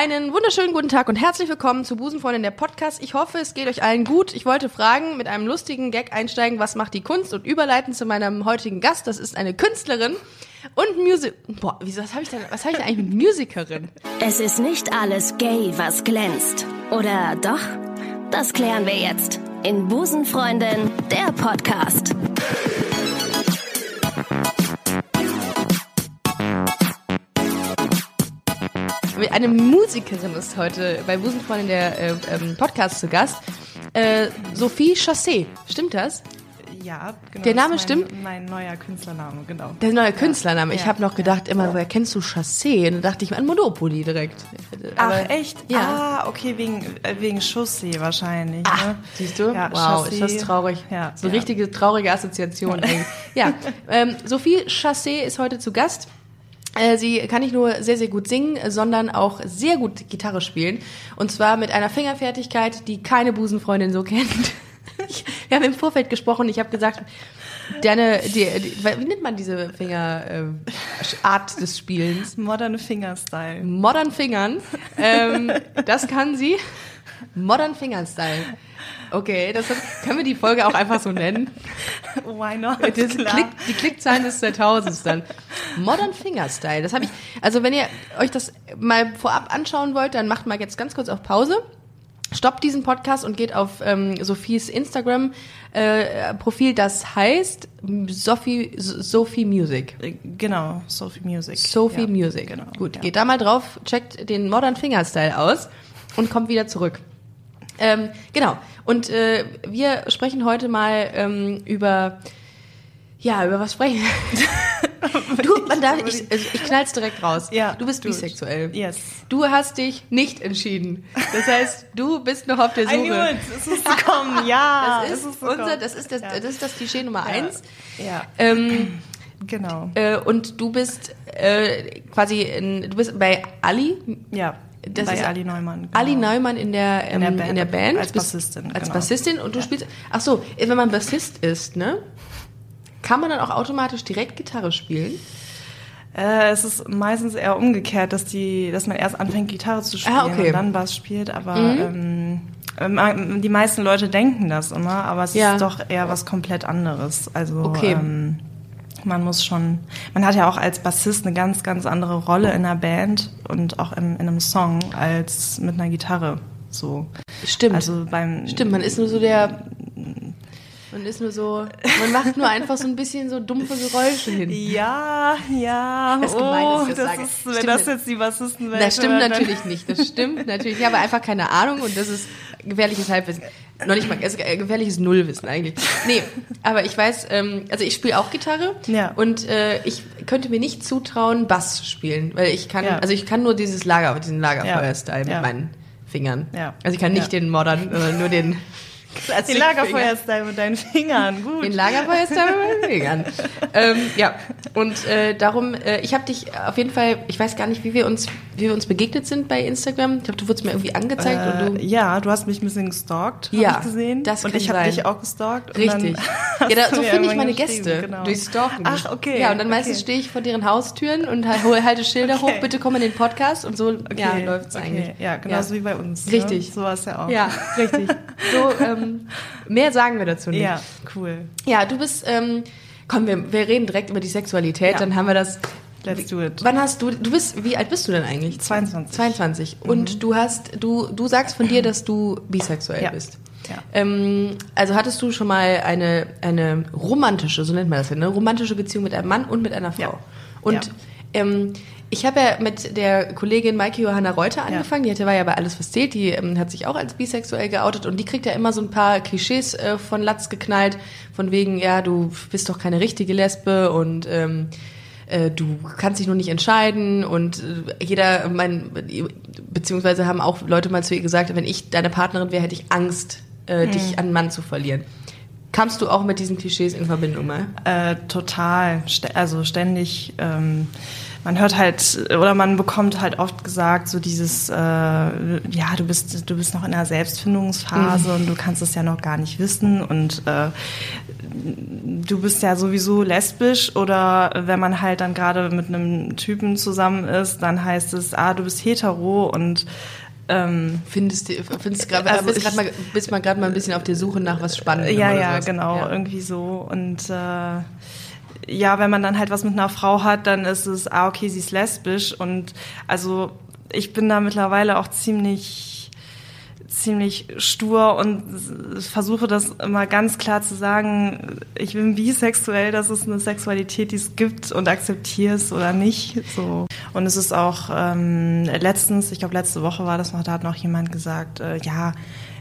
Einen wunderschönen guten Tag und herzlich willkommen zu Busenfreundin der Podcast. Ich hoffe, es geht euch allen gut. Ich wollte fragen, mit einem lustigen Gag einsteigen, was macht die Kunst und überleiten zu meinem heutigen Gast. Das ist eine Künstlerin und Musik. Boah, wieso, was habe ich denn, ich denn eigentlich mit Musikerin? Es ist nicht alles gay, was glänzt. Oder doch? Das klären wir jetzt in Busenfreundin, der Podcast. Eine Musikerin ist heute bei Busenfreundin der äh, ähm, Podcast zu Gast. Äh, Sophie Chassé, stimmt das? Ja, genau. Der Name mein, stimmt? Mein neuer Künstlername, genau. Der neue Künstlername. Ich Ja, habe noch gedacht, immer, woher kennst du Chassé? Und dann dachte ich mir an Monopoly direkt. Aber- Ach, echt? Ja. Ah, okay, wegen, äh, wegen Chaussee wahrscheinlich. Ah, ne? siehst du? Ja, wow, Chassé. ist das traurig. Ja, so ja. richtige traurige Assoziation. Ja, ähm, Sophie Chassé ist heute zu Gast. Äh, Sie kann nicht nur sehr, sehr gut singen, sondern auch sehr gut Gitarre spielen. Und zwar mit einer Fingerfertigkeit, die keine Busenfreundin so kennt. Ich, wir haben im Vorfeld gesprochen, ich habe gesagt, deine, die, die, wie nennt man diese Finger, äh, des Spielens? Modern Fingerstyle. Modern Fingern. Ähm, das kann sie. Modern Fingern-Style. Okay, das hat, können wir die Folge auch einfach so nennen. Why not? Das Klar. Klick, die Klickzahlen des Jahrtausends dann. Modern Fingerstyle. Das habe ich. Also wenn ihr euch das mal vorab anschauen wollt, dann macht mal jetzt ganz kurz auf Pause. Stoppt diesen Podcast und geht auf ähm, Sophies Instagram-Profil. das heißt Sophie, Sophie Music. Äh, Genau, Sophie Music. Sophie ja, Music. Genau. Gut, ja. geht da mal drauf, checkt den Modern Fingerstyle aus und kommt wieder zurück. Ähm, genau. Und äh, wir sprechen heute mal ähm, über ja, über was sprechen? du, man darf, ich, also ich knall's direkt raus. Ja, du bist du- bisexuell. Yes. Du hast dich nicht entschieden. Das heißt, du bist noch auf der I knew Suche. it. Es ist gekommen, ja. Das ist, ist unser, das ist das, Ja. das ist das Klischee Nummer eins. Ja, Ähm, genau. äh, und du bist äh, quasi, in, du bist bei Ali, Ja, das bei ist Ali Neumann. Genau. Ali Neumann in der, ähm, In der Band. in der Band. Als Bassistin, Als genau. Bassistin und du spielst. Ach so, wenn man Bassist ist, ne? Kann man dann auch automatisch direkt Gitarre spielen? Äh, es ist meistens eher umgekehrt, dass die, dass man erst anfängt Gitarre zu spielen Ah, okay. Mhm. und dann Bass spielt, aber ähm, ähm, die meisten Leute denken das immer, aber es Ja. ist doch eher was komplett anderes. Also Okay. ähm, man muss schon, man hat ja auch als Bassist eine ganz, ganz andere Rolle in einer Band und auch in, in einem Song als mit einer Gitarre. So. Stimmt. Also beim Stimmt, man ist nur so der. Man ist nur so. Man macht nur einfach so ein bisschen so dumpfe Geräusche hin. ja, ja. Das ist gemein, oh, ich das sage. ist, wenn Stimmt das jetzt die Bassisten Das stimmt dann- natürlich nicht. Das stimmt natürlich. Ich habe einfach keine Ahnung und das ist gefährliches Halbwissen. Noch nicht mal, gefährliches Nullwissen eigentlich. Nee, aber ich weiß, ähm, also ich spiele auch Gitarre Ja. und äh, ich könnte mir nicht zutrauen, Bass spielen, weil ich kann, Ja. also ich kann nur dieses Lager, diesen Lagerfeuer-Style mit Ja. meinen Fingern. Ja. Also ich kann nicht Ja. den Modern, sondern nur den Den. Lagerfeuerstyle mit deinen Fingern, gut. Den Lagerfeuerstyle mit meinen Fingern. ähm, ja, und äh, darum, äh, ich habe dich auf jeden Fall, ich weiß gar nicht, wie wir uns, wie wir uns begegnet sind bei Instagram. Ich glaube, du wurdest mir irgendwie angezeigt und Äh, du. ja, du hast mich ein bisschen gestalkt, hab Ja, ich gesehen. das und ich habe dich auch gestalkt. und Richtig. Ja, da, so finde ich meine Gäste. Genau. Durch Stalken. Ach, okay. Ja, und dann meistens okay. stehe ich vor deren Haustüren und halte Schilder hoch, bitte komm in den Podcast und so ja, Okay, läuft's okay. eigentlich. Ja, genauso wie bei uns. Richtig. Ne? So war es ja auch. Ja, richtig. So, ähm, mehr sagen wir dazu nicht. Ja, cool. Ja, du bist, ähm, komm, wir, wir reden direkt über die Sexualität, Ja. dann haben wir das. Let's do it. Wann hast du, du bist, wie alt bist du denn eigentlich? 22. 22. Und du hast, du, du sagst von dir, dass du bisexuell Ja. bist. Ja. Ähm, also hattest du schon mal eine, eine romantische, so nennt man das ja, eine romantische Beziehung mit einem Mann und mit einer Frau. Ja. Und ähm, ich habe ja mit der Kollegin Maike Johanna Reuter angefangen, die hatte, war ja bei Alles was zählt, die ähm, hat sich auch als bisexuell geoutet und die kriegt ja immer so ein paar Klischees äh, von Latz geknallt, von wegen, ja, du bist doch keine richtige Lesbe und ähm, äh, du kannst dich nur nicht entscheiden und äh, jeder, mein, beziehungsweise haben auch Leute mal zu ihr gesagt, wenn ich deine Partnerin wäre, hätte ich Angst, äh, dich an einen Mann zu verlieren. Kamst du auch mit diesen Klischees in Verbindung mal? Äh, total. St also ständig. Ähm, man hört halt oder man bekommt halt oft gesagt so dieses äh, ja du bist du bist noch in der Selbstfindungsphase und du kannst es ja noch gar nicht wissen und äh, du bist ja sowieso lesbisch oder wenn man halt dann gerade mit einem Typen zusammen ist, dann heißt es, ah, du bist hetero und ähm, findest du, findest grad, also bist, mal, bist mal gerade mal ein bisschen auf der Suche nach was Spannendem. Ja, ja, genau, ja. irgendwie so. Und äh, ja, wenn man dann halt was mit einer Frau hat, dann ist es, ah, okay, sie ist lesbisch. Und also ich bin da mittlerweile auch ziemlich ziemlich stur und versuche das immer ganz klar zu sagen, ich bin bisexuell, das ist eine Sexualität, die es gibt und akzeptiere es oder nicht. So. Und es ist auch ähm, letztens, ich glaube letzte Woche war das noch, da hat noch jemand gesagt, äh, ja,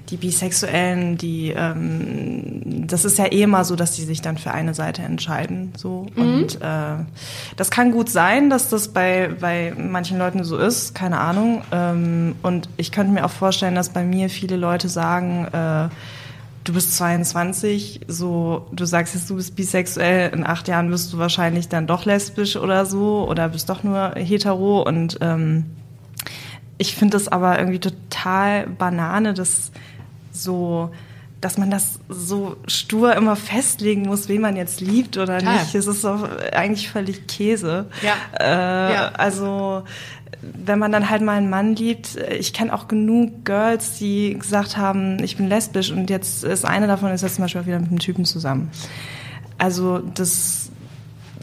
die Bisexuellen, die, ähm, das ist ja eh immer so, dass die sich dann für eine Seite entscheiden. So. Mhm. Und äh, das kann gut sein, dass das bei, bei manchen Leuten so ist, keine Ahnung. Ähm, und ich könnte mir auch vorstellen, dass bei mir viele Leute sagen, äh, du bist 22, so, du sagst jetzt, du bist bisexuell, in acht Jahren wirst du wahrscheinlich dann doch lesbisch oder so oder bist doch nur hetero und ähm, ich finde das aber irgendwie total Banane, dass so, dass man das so stur immer festlegen muss, wen man jetzt liebt oder Klar. nicht. Es ist doch eigentlich völlig Käse. Ja. Äh, ja. Also wenn man dann halt mal einen Mann liebt, ich kenne auch genug Girls, die gesagt haben, ich bin lesbisch und jetzt ist eine davon ist jetzt zum Beispiel auch wieder mit einem Typen zusammen. Also das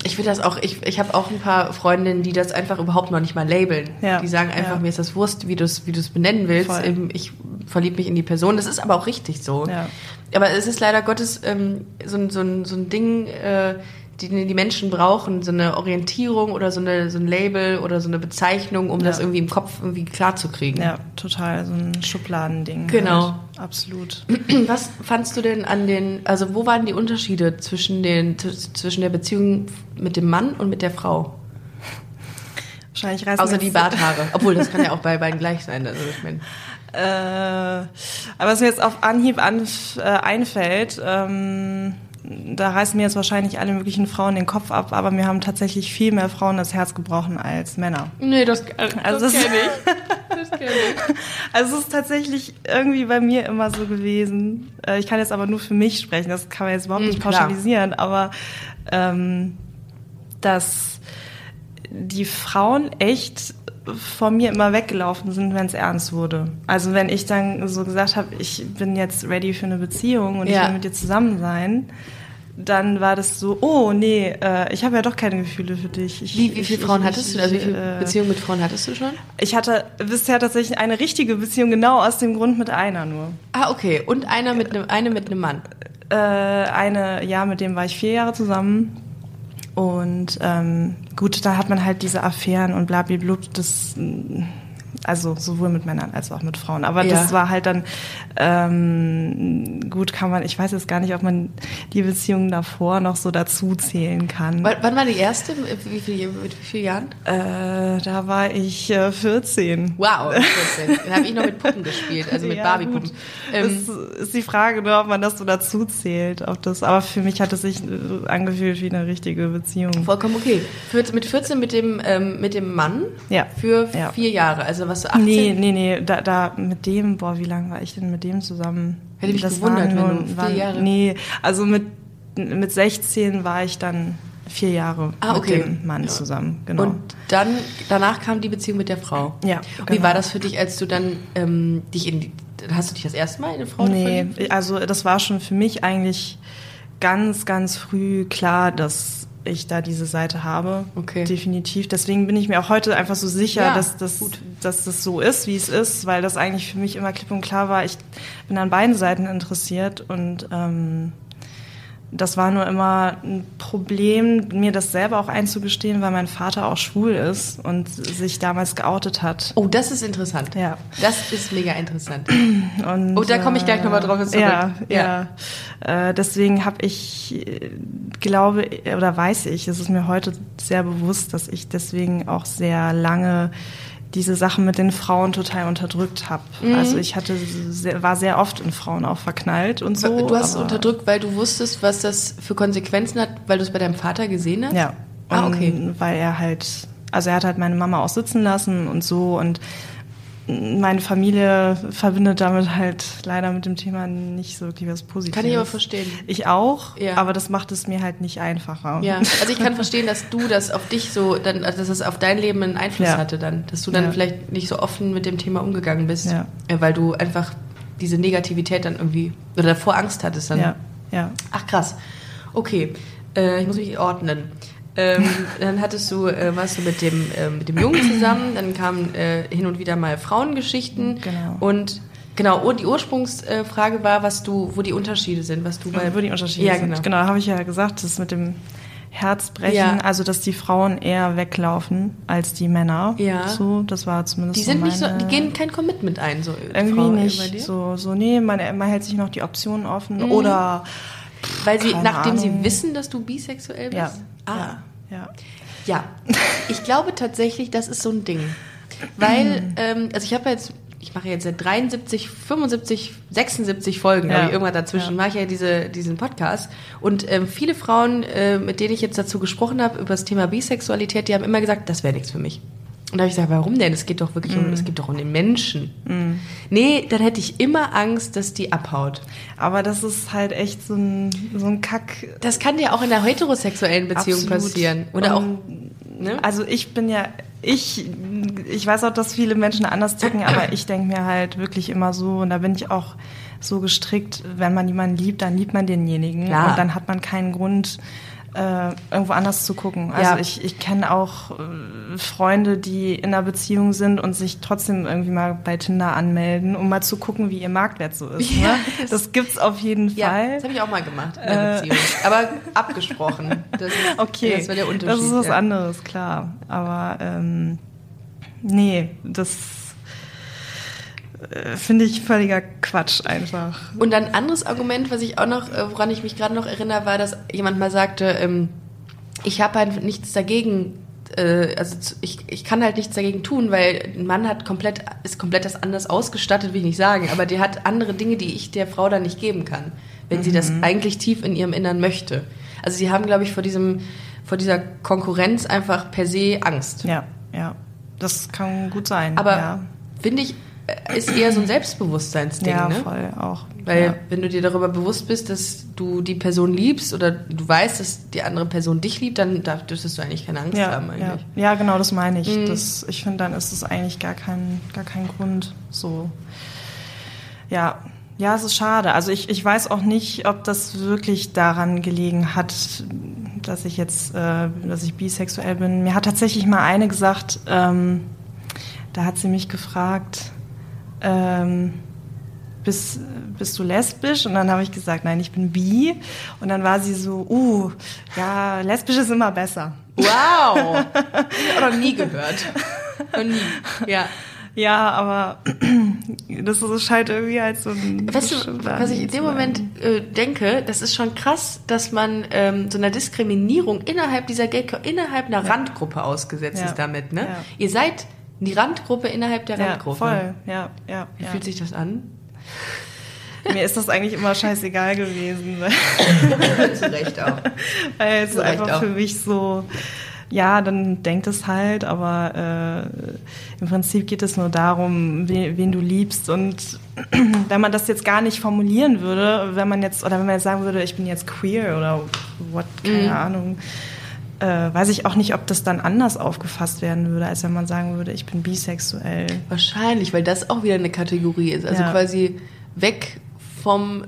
ich finde das auch, ich, ich habe auch ein paar Freundinnen, die das einfach überhaupt noch nicht mal labeln. Ja. Die sagen einfach, ja. mir ist das Wurst, wie du es wie benennen willst. Voll. Ich verliebe mich in die Person. Das ist aber auch richtig so. Ja. Aber es ist leider Gottes ähm, so, so, so ein Ding, äh, die die Menschen brauchen, so eine Orientierung oder so, eine, so ein Label oder so eine Bezeichnung, um ja. das irgendwie im Kopf irgendwie klar zu kriegen. Ja, total, so ein Schubladending. Genau. Halt. Absolut. Was fandst du denn an den, also wo waren die Unterschiede zwischen, den, zwischen der Beziehung mit dem Mann und mit der Frau? Wahrscheinlich reißen Außer die Barthaare. Obwohl, das kann ja auch bei beiden gleich sein. Also ich mein. äh, aber was mir jetzt auf Anhieb an, äh, einfällt, ähm, da reißen mir jetzt wahrscheinlich alle möglichen Frauen den Kopf ab, aber mir haben tatsächlich viel mehr Frauen das Herz gebrochen als Männer. Nee, das, äh, also das kenne ich. Das kenn ich. Also es ist tatsächlich irgendwie bei mir immer so gewesen. Äh, ich kann jetzt aber nur für mich sprechen, das kann man jetzt überhaupt hm, nicht pauschalisieren, klar. aber ähm, dass die Frauen echt von mir immer weggelaufen sind, wenn es ernst wurde. Also wenn ich dann so gesagt habe, ich bin jetzt ready für eine Beziehung und ja. ich will mit dir zusammen sein, dann war das so, oh nee, äh, ich habe ja doch keine Gefühle für dich. Ich, wie, wie viele Frauen ich, hattest du? Also wie viele äh, Beziehungen mit Frauen hattest du schon? Ich hatte bisher tatsächlich eine richtige Beziehung, genau aus dem Grund mit einer nur. Ah, okay. Und einer mit einem, eine mit einem Mann? Äh, eine, ja, mit dem war ich vier Jahre zusammen. Und ähm, gut, da hat man halt diese Affären und blablabla, das also sowohl mit Männern als auch mit Frauen. Aber ja. das war halt dann ähm, gut, kann man, ich weiß jetzt gar nicht, ob man die Beziehungen davor noch so dazu zählen kann. W wann war die erste? Wie viel, mit wie vielen Jahren? Äh, da war ich äh, 14. Wow, 14. Dann habe ich noch mit Puppen gespielt, also mit ja, Barbie-Puppen. Ähm, das ist die Frage, nur, ob man das so dazu zählt. Ob das, aber für mich hat es sich äh, angefühlt wie eine richtige Beziehung. Vollkommen okay. Für, mit 14 mit dem, ähm, mit dem Mann ja. für ja. vier Jahre. Also was, 18? Nee, nee, nee, da, da mit dem, boah, wie lange war ich denn mit dem zusammen? Hätte mich das gewundert, waren, wenn du vier Jahre... Nee, also mit, mit 16 war ich dann vier Jahre ah, okay. mit dem Mann ja. zusammen, genau. Und dann, danach kam die Beziehung mit der Frau. Ja. Genau. Wie war das für dich, als du dann ähm, dich in die, hast du dich das erste Mal in eine Frau Nee, verliebt? also das war schon für mich eigentlich ganz, ganz früh klar, dass ich da diese Seite habe. Okay. Definitiv. Deswegen bin ich mir auch heute einfach so sicher, ja, dass, das, dass das so ist, wie es ist, weil das eigentlich für mich immer klipp und klar war. Ich bin an beiden Seiten interessiert und ähm, das war nur immer ein Problem, mir das selber auch einzugestehen, weil mein Vater auch schwul ist und sich damals geoutet hat. Oh, das ist interessant. Ja. Das ist mega interessant. Und, oh, da komme ich gleich nochmal drauf zurück. Ja, ja. ja. Äh, deswegen habe ich, glaube oder weiß ich, es ist mir heute sehr bewusst, dass ich deswegen auch sehr lange diese Sachen mit den Frauen total unterdrückt habe. Mhm. Also ich hatte sehr, war sehr oft in Frauen auch verknallt und so. Du hast unterdrückt, weil du wusstest, was das für Konsequenzen hat, weil du es bei deinem Vater gesehen hast? Ja. Ah, und ah, okay. Weil er halt, also er hat halt meine Mama auch sitzen lassen und so und meine Familie verbindet damit halt leider mit dem Thema nicht so wirklich was Positives. Kann ich aber verstehen. Ich auch, Ja. aber das macht es mir halt nicht einfacher. Ja, also ich kann verstehen, dass du das auf dich so, dann, also dass es auf dein Leben einen Einfluss Ja. hatte dann, dass du dann Ja. vielleicht nicht so offen mit dem Thema umgegangen bist, Ja. äh, weil du einfach diese Negativität dann irgendwie oder davor Angst hattest dann. Ja, ja. Ach krass. Okay, äh, ich muss mich ordnen. Ähm, dann hattest du, äh, warst du mit dem, äh, mit dem Jungen zusammen, dann kamen äh, hin und wieder mal Frauengeschichten Genau. und genau, die Ursprungsfrage war, was du, wo die Unterschiede sind, was du bei Wo die Unterschiede ja, sind. genau. Genau, habe ich ja gesagt, das mit dem Herzbrechen, Ja. also dass die Frauen eher weglaufen als die Männer. Ja. So, das war zumindest Die sind so nicht so, die gehen kein Commitment ein, so irgendwie Frau, äh, nicht so so nee, man, man hält sich noch die Optionen offen Mhm. oder Weil sie, keine nachdem sie Ahnung. wissen, dass du bisexuell bist? ja. Ah. Ja. ja. Ich glaube tatsächlich, das ist so ein Ding. Weil, ähm, also ich habe jetzt, ich mache jetzt seit 73, 75, 76 Folgen, Ja. ich, irgendwann dazwischen, Ja. mache ich ja diese, diesen Podcast. Und ähm, viele Frauen, äh, mit denen ich jetzt dazu gesprochen habe, über das Thema Bisexualität, die haben immer gesagt, das wäre nichts für mich. Und da habe ich gesagt, warum denn? Es geht doch wirklich Mhm. um, es geht doch um den Menschen. Nee, dann hätte ich immer Angst, dass die abhaut. Aber das ist halt echt so ein so ein Kack Das kann dir auch in einer heterosexuellen Beziehung Absolut. passieren. Oder auch, Und, ne? Also ich bin ja, ich, ich weiß auch, dass viele Menschen anders ticken, aber ich denke mir halt wirklich immer so, und da bin ich auch so gestrickt, wenn man jemanden liebt, dann liebt man denjenigen. Klar. Und dann hat man keinen Grund, äh, irgendwo anders zu gucken. Also Ja. ich, ich kenne auch äh, Freunde, die in einer Beziehung sind und sich trotzdem irgendwie mal bei Tinder anmelden, um mal zu gucken, wie ihr Marktwert so ist. Ja, ne? Das gibt's auf jeden Ja, Fall. das habe ich auch mal gemacht in der Beziehung. Aber abgesprochen. Das ist, Okay, das war der Unterschied. das ist was ja. anderes, klar. Aber ähm, nee, das äh, finde ich völliger Quatsch einfach. Und ein anderes Argument, was ich auch noch, äh, woran ich mich gerade noch erinnere, war, dass jemand mal sagte, ähm, ich habe halt nichts dagegen, äh, also ich, ich kann halt nichts dagegen tun, weil ein Mann hat komplett, ist komplett das anders ausgestattet, will ich nicht sagen, aber der hat andere Dinge, die ich der Frau dann nicht geben kann, wenn sie das eigentlich tief in ihrem Innern möchte. Also sie haben, glaube ich, vor diesem, vor dieser Konkurrenz einfach per se Angst. Ja, ja. Das kann gut sein. Aber ja, finde ich, äh, ist eher so ein Selbstbewusstseinsding, ja ne? voll auch. Weil ja. wenn du dir darüber bewusst bist, dass du die Person liebst oder du weißt, dass die andere Person dich liebt, dann dürftest du eigentlich keine Angst ja, haben ja. eigentlich. ja, genau, das meine ich. Mhm. Das, ich finde, dann ist es eigentlich gar kein, gar kein Grund so. Ja, ja, es ist schade. Also ich, ich weiß auch nicht, ob das wirklich daran gelegen hat, dass ich jetzt, äh, dass ich bisexuell bin. Mir hat tatsächlich mal eine gesagt, ähm, da hat sie mich gefragt, ähm, bist, bist du lesbisch? Und dann habe ich gesagt, nein, ich bin bi. Und dann war sie so, uh, ja, lesbisch ist immer besser. Wow! Noch nie gehört. Noch nie. Ja. Ja, aber das ist halt irgendwie halt so ein. Weißt du, was ich in dem Moment äh, denke, das ist schon krass, dass man ähm, so einer Diskriminierung innerhalb dieser Gay innerhalb einer Randgruppe ausgesetzt Ja. ist damit, ne? Ja. Ihr seid die Randgruppe innerhalb der Ja, Randgruppe. voll, ja, ja. Wie ja. fühlt sich das an? Mir ist das eigentlich immer scheißegal gewesen, weil, Zu Recht auch. weil es Zu einfach auch. für mich so, ja, dann denkt es halt, aber äh, im Prinzip geht es nur darum, wen, wen du liebst und wenn man das jetzt gar nicht formulieren würde, wenn man jetzt, oder wenn man jetzt sagen würde, ich bin jetzt queer oder what, keine Mhm. Ahnung, äh, weiß ich auch nicht, ob das dann anders aufgefasst werden würde, als wenn man sagen würde, ich bin bisexuell. Wahrscheinlich, weil das auch wieder eine Kategorie ist. Also Ja. quasi weg vom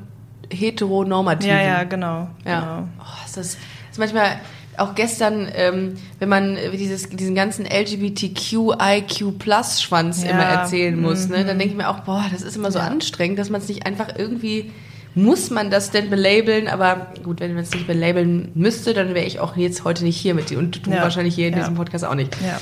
heteronormativen. Ja, ja, genau. Ja. genau. Oh, ist das ist manchmal auch gestern, ähm, wenn man äh, dieses, diesen ganzen LGBTQIQ-Plus-Schwanz Ja, immer erzählen muss, ne, mhm. dann denke ich mir auch, boah, das ist immer so Ja. anstrengend, dass man es nicht einfach irgendwie, muss man das denn belabeln? Aber gut, wenn man es nicht belabeln müsste, dann wäre ich auch jetzt heute nicht hier mit dir und du Ja. wahrscheinlich hier in Ja. diesem Podcast auch nicht. Ja.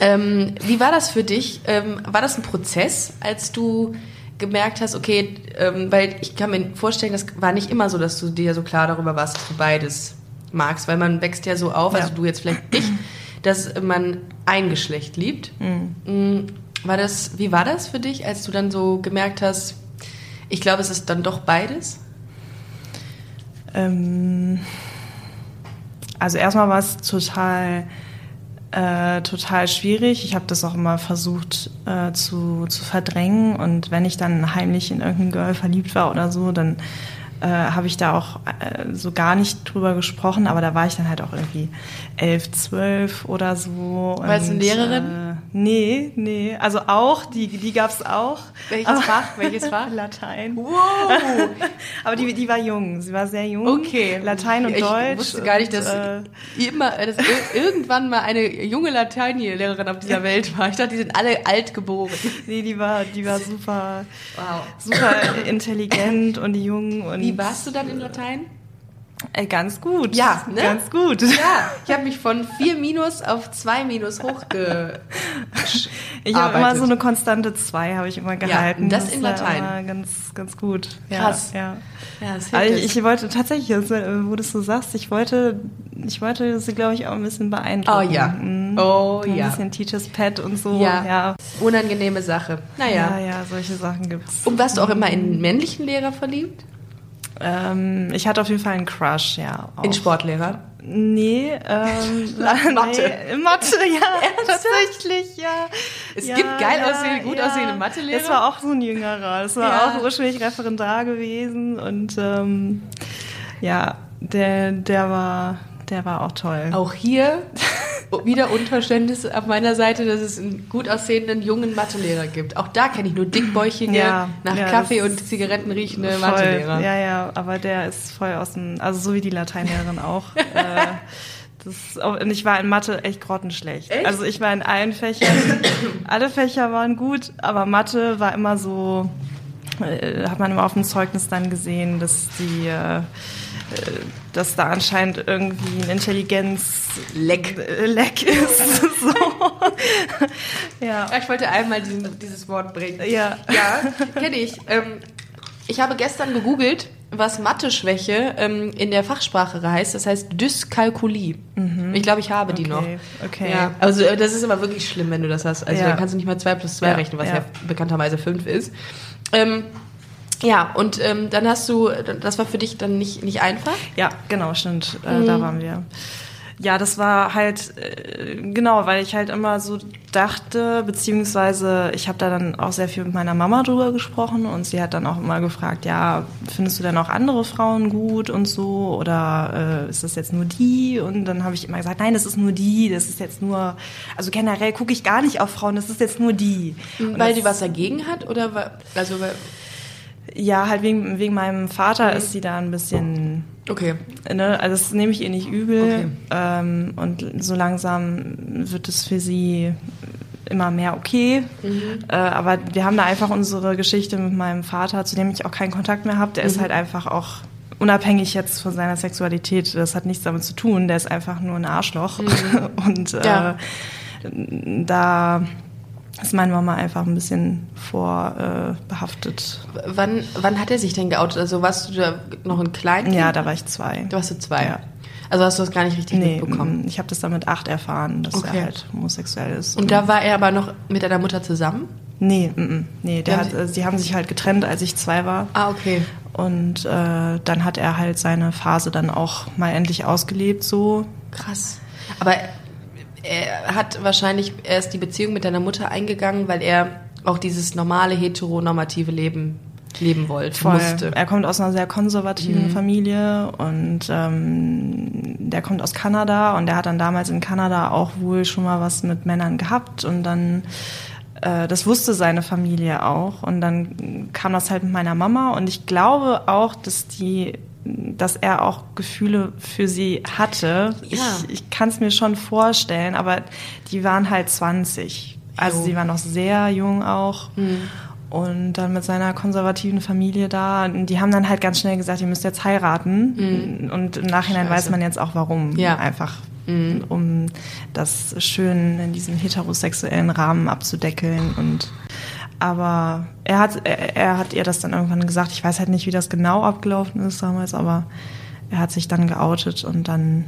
Ähm, wie war das für dich? Ähm, war das ein Prozess, als du gemerkt hast, okay, ähm, weil ich kann mir vorstellen, das war nicht immer so, dass du dir so klar darüber warst, dass du beides magst, weil man wächst ja so auf, also du jetzt vielleicht nicht, dass man ein Geschlecht liebt. Mhm. War das, wie war das für dich, als du dann so gemerkt hast, ich glaube, es ist dann doch beides? Ähm, also erstmal war es total äh, total schwierig. Ich habe das auch immer versucht äh, zu, zu verdrängen und wenn ich dann heimlich in irgendein Girl verliebt war oder so, dann äh, habe ich da auch äh, so gar nicht drüber gesprochen, aber da war ich dann halt auch irgendwie elf, zwölf oder so. Warst du eine Lehrerin? Äh, nee, nee. Also auch, die, die gab's auch. Welches aber, Fach? Welches Fach? Latein. Wow! aber die, die war jung, sie war sehr jung. Okay. Latein und ich Deutsch. Ich wusste gar nicht, dass, und, immer, dass irgendwann mal eine junge Lateinlehrerin auf dieser Welt war. Ich dachte, die sind alle alt geboren. Nee, die war, die war super, Wow. super intelligent und jung und Wie warst du dann in Latein? Äh, ganz gut. Ja, ne? Ganz gut. Ja, ich habe mich von 4 Minus auf 2 Minus hochge... Ich habe immer so eine konstante 2 habe ich immer gehalten. das in war Latein. immer ganz, ganz gut. Krass. Ja, ja. Ja, das hilft ich, ich wollte tatsächlich, jetzt, äh, wo du es so sagst, ich wollte, ich wollte sie, glaube ich, auch ein bisschen beeindrucken. Oh ja. Mhm. Oh Ein ja. bisschen Teachers Pet und so. Ja. ja. Unangenehme Sache. Naja. Ja, ja, solche Sachen gibt's. Und warst du auch immer in männlichen Lehrer verliebt? Ähm, ich hatte auf jeden Fall einen Crush, ja. In auch. Sportlehrer? Nee, ähm, Mathe. Nee, Mathe, ja, tatsächlich, ja. Es ja, gibt geil ja, aussehende, gut ja. aussehende Mathelehrer. Das war auch so ein jüngerer. Das war Ja. auch ursprünglich Referendar gewesen und ähm, ja, der, der war, der war auch toll. Auch hier wieder Unverständnis auf meiner Seite, dass es einen gut aussehenden jungen Mathelehrer gibt. Auch da kenne ich nur dickbäuchige, Ja, nach ja, Kaffee und Zigaretten riechende Voll, Mathelehrer. Ja, ja, aber der ist voll aus dem, also so wie die Lateinlehrerin auch. äh, das, und ich war in Mathe echt grottenschlecht. Echt? Also ich war in allen Fächern, alle Fächer waren gut, aber Mathe war immer so, äh, hat man immer auf dem Zeugnis dann gesehen, dass die, äh, dass da anscheinend irgendwie ein Intelligenzleck äh, Leck ist. so. ja. Ich wollte einmal diesen, dieses Wort bringen. Ja. Ja, kenne ich. Ähm, ich habe gestern gegoogelt, was Mathe-Schwäche ähm, in der Fachsprache heißt. Das heißt Dyskalkulie. Ich glaube, ich habe die noch. Mhm. Okay, okay. Ja, also äh, das ist aber wirklich schlimm, wenn du das hast. Also Ja. dann kannst du nicht mal 2 plus 2 Ja, rechnen, was ja, ja. bekannterweise 5 ist. Ähm, ja, und ähm, dann hast du, das war für dich dann nicht, nicht einfach. Ja, genau, stimmt. Äh, Mhm. Da waren wir. Ja, das war halt, äh, genau, weil ich halt immer so dachte, beziehungsweise ich habe da dann auch sehr viel mit meiner Mama drüber gesprochen und sie hat dann auch immer gefragt, ja, findest du denn auch andere Frauen gut und so oder äh, ist das jetzt nur die? Und dann habe ich immer gesagt, nein, das ist nur die, das ist jetzt nur, also generell gucke ich gar nicht auf Frauen, das ist jetzt nur die. Und Weil die was dagegen hat oder weil, also weil, Ja, halt wegen, wegen meinem Vater ist sie da ein bisschen okay. Ne, also das nehme ich ihr nicht übel. Okay. Ähm, und so langsam wird es für sie immer mehr okay. Äh, aber wir haben da einfach unsere Geschichte mit meinem Vater, zu dem ich auch keinen Kontakt mehr habe. Der ist halt einfach auch unabhängig jetzt von seiner Sexualität. Das hat nichts damit zu tun. Der ist einfach nur ein Arschloch. und äh, Ja. da ist meine Mama einfach ein bisschen vorbehaftet. Äh. Wann, wann hat er sich denn geoutet? Also warst du da noch ein Kleinkind? ja, da war ich zwei. Da warst du zwei. Ja. Also hast du das gar nicht richtig Nee, mitbekommen. mm, ich habe das dann mit acht erfahren, dass Okay. er halt homosexuell ist. Und da war er aber noch mit deiner Mutter zusammen? nee, mm, mm, nee, der hat, äh, sie haben sich halt getrennt, als ich zwei war. Ah, okay. Und äh, dann hat er halt seine Phase dann auch mal endlich ausgelebt, so. Krass. Aber er hat wahrscheinlich erst die Beziehung mit deiner Mutter eingegangen, weil er auch dieses normale heteronormative Leben leben wollte, Voll. musste. Er kommt aus einer sehr konservativen Familie und ähm, der kommt aus Kanada und der hat dann damals in Kanada auch wohl schon mal was mit Männern gehabt und dann äh, das wusste seine Familie auch und dann kam das halt mit meiner Mama und ich glaube auch, dass die dass er auch Gefühle für sie hatte. Ja. Ich, ich kann es mir schon vorstellen, aber die waren halt 20. Also Jo. sie war noch sehr jung auch. Und dann mit seiner konservativen Familie da, die haben dann halt ganz schnell gesagt, ihr müsst jetzt heiraten. Und im Nachhinein Scheiße. weiß man jetzt auch warum. Ja. Einfach, um das schön in diesem heterosexuellen Rahmen abzudeckeln. Und aber er hat, er, er hat ihr das dann irgendwann gesagt. Ich weiß halt nicht, wie das genau abgelaufen ist damals, aber er hat sich dann geoutet und dann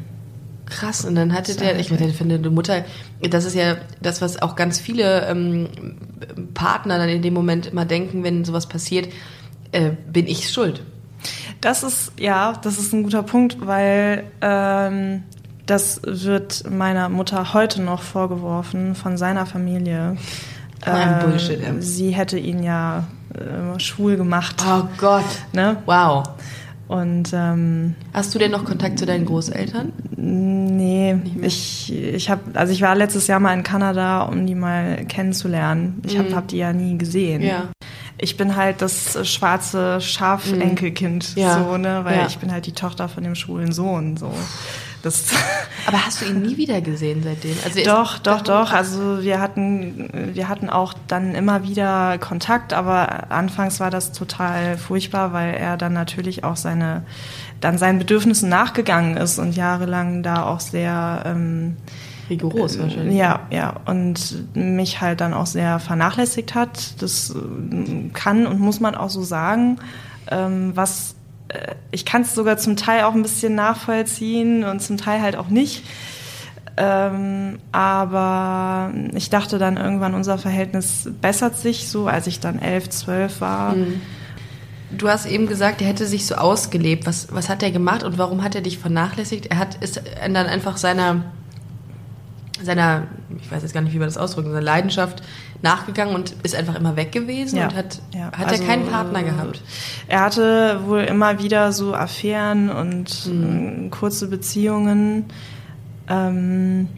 Krass, und dann hatte der, ich meine, ich finde, die Mutter, das ist ja das, was auch ganz viele ähm, Partner dann in dem Moment immer denken, wenn sowas passiert, äh, bin ich schuld. Das ist, ja, das ist ein guter Punkt, weil ähm, Das wird meiner Mutter heute noch vorgeworfen von seiner Familie. Ein Bullshit. Äh, sie hätte ihn ja äh, schwul gemacht. Oh Gott. Ne? Wow. Und ähm, Hast du denn noch Kontakt zu deinen Großeltern? nee, ich, ich habe, also ich war letztes Jahr mal in Kanada, um die mal kennenzulernen. Ich habe hab die ja nie gesehen. Mhm. Ja. Ich bin halt das schwarze Schafenkelkind, Mhm. Ja. so, ne, weil Ja. ich bin halt die Tochter von dem schwulen Sohn, so. Das Aber hast du ihn nie wieder gesehen seitdem? Also Doch, doch, doch. Also wir hatten, wir hatten auch dann immer wieder Kontakt, aber anfangs war das total furchtbar, weil er dann natürlich auch seine, dann seinen Bedürfnissen nachgegangen ist und jahrelang da auch sehr, ähm, rigoros wahrscheinlich. ja, ja, und mich halt dann auch sehr vernachlässigt hat. Das äh, kann und muss man auch so sagen. Ähm, was äh, ich kann es sogar zum Teil auch ein bisschen nachvollziehen und zum Teil halt auch nicht. Ähm, aber ich dachte dann irgendwann, unser Verhältnis bessert sich so, als ich dann elf, zwölf war. Du hast eben gesagt, er hätte sich so ausgelebt. Was, was hat er gemacht und warum hat er dich vernachlässigt? Er hat ist dann einfach seiner, seiner, ich weiß jetzt gar nicht, wie wir das ausdrücken, seiner Leidenschaft nachgegangen und ist einfach immer weg gewesen Ja. und hat, Ja. hat Also, er keinen Partner gehabt. Er hatte wohl immer wieder so Affären und äh, kurze Beziehungen ähm,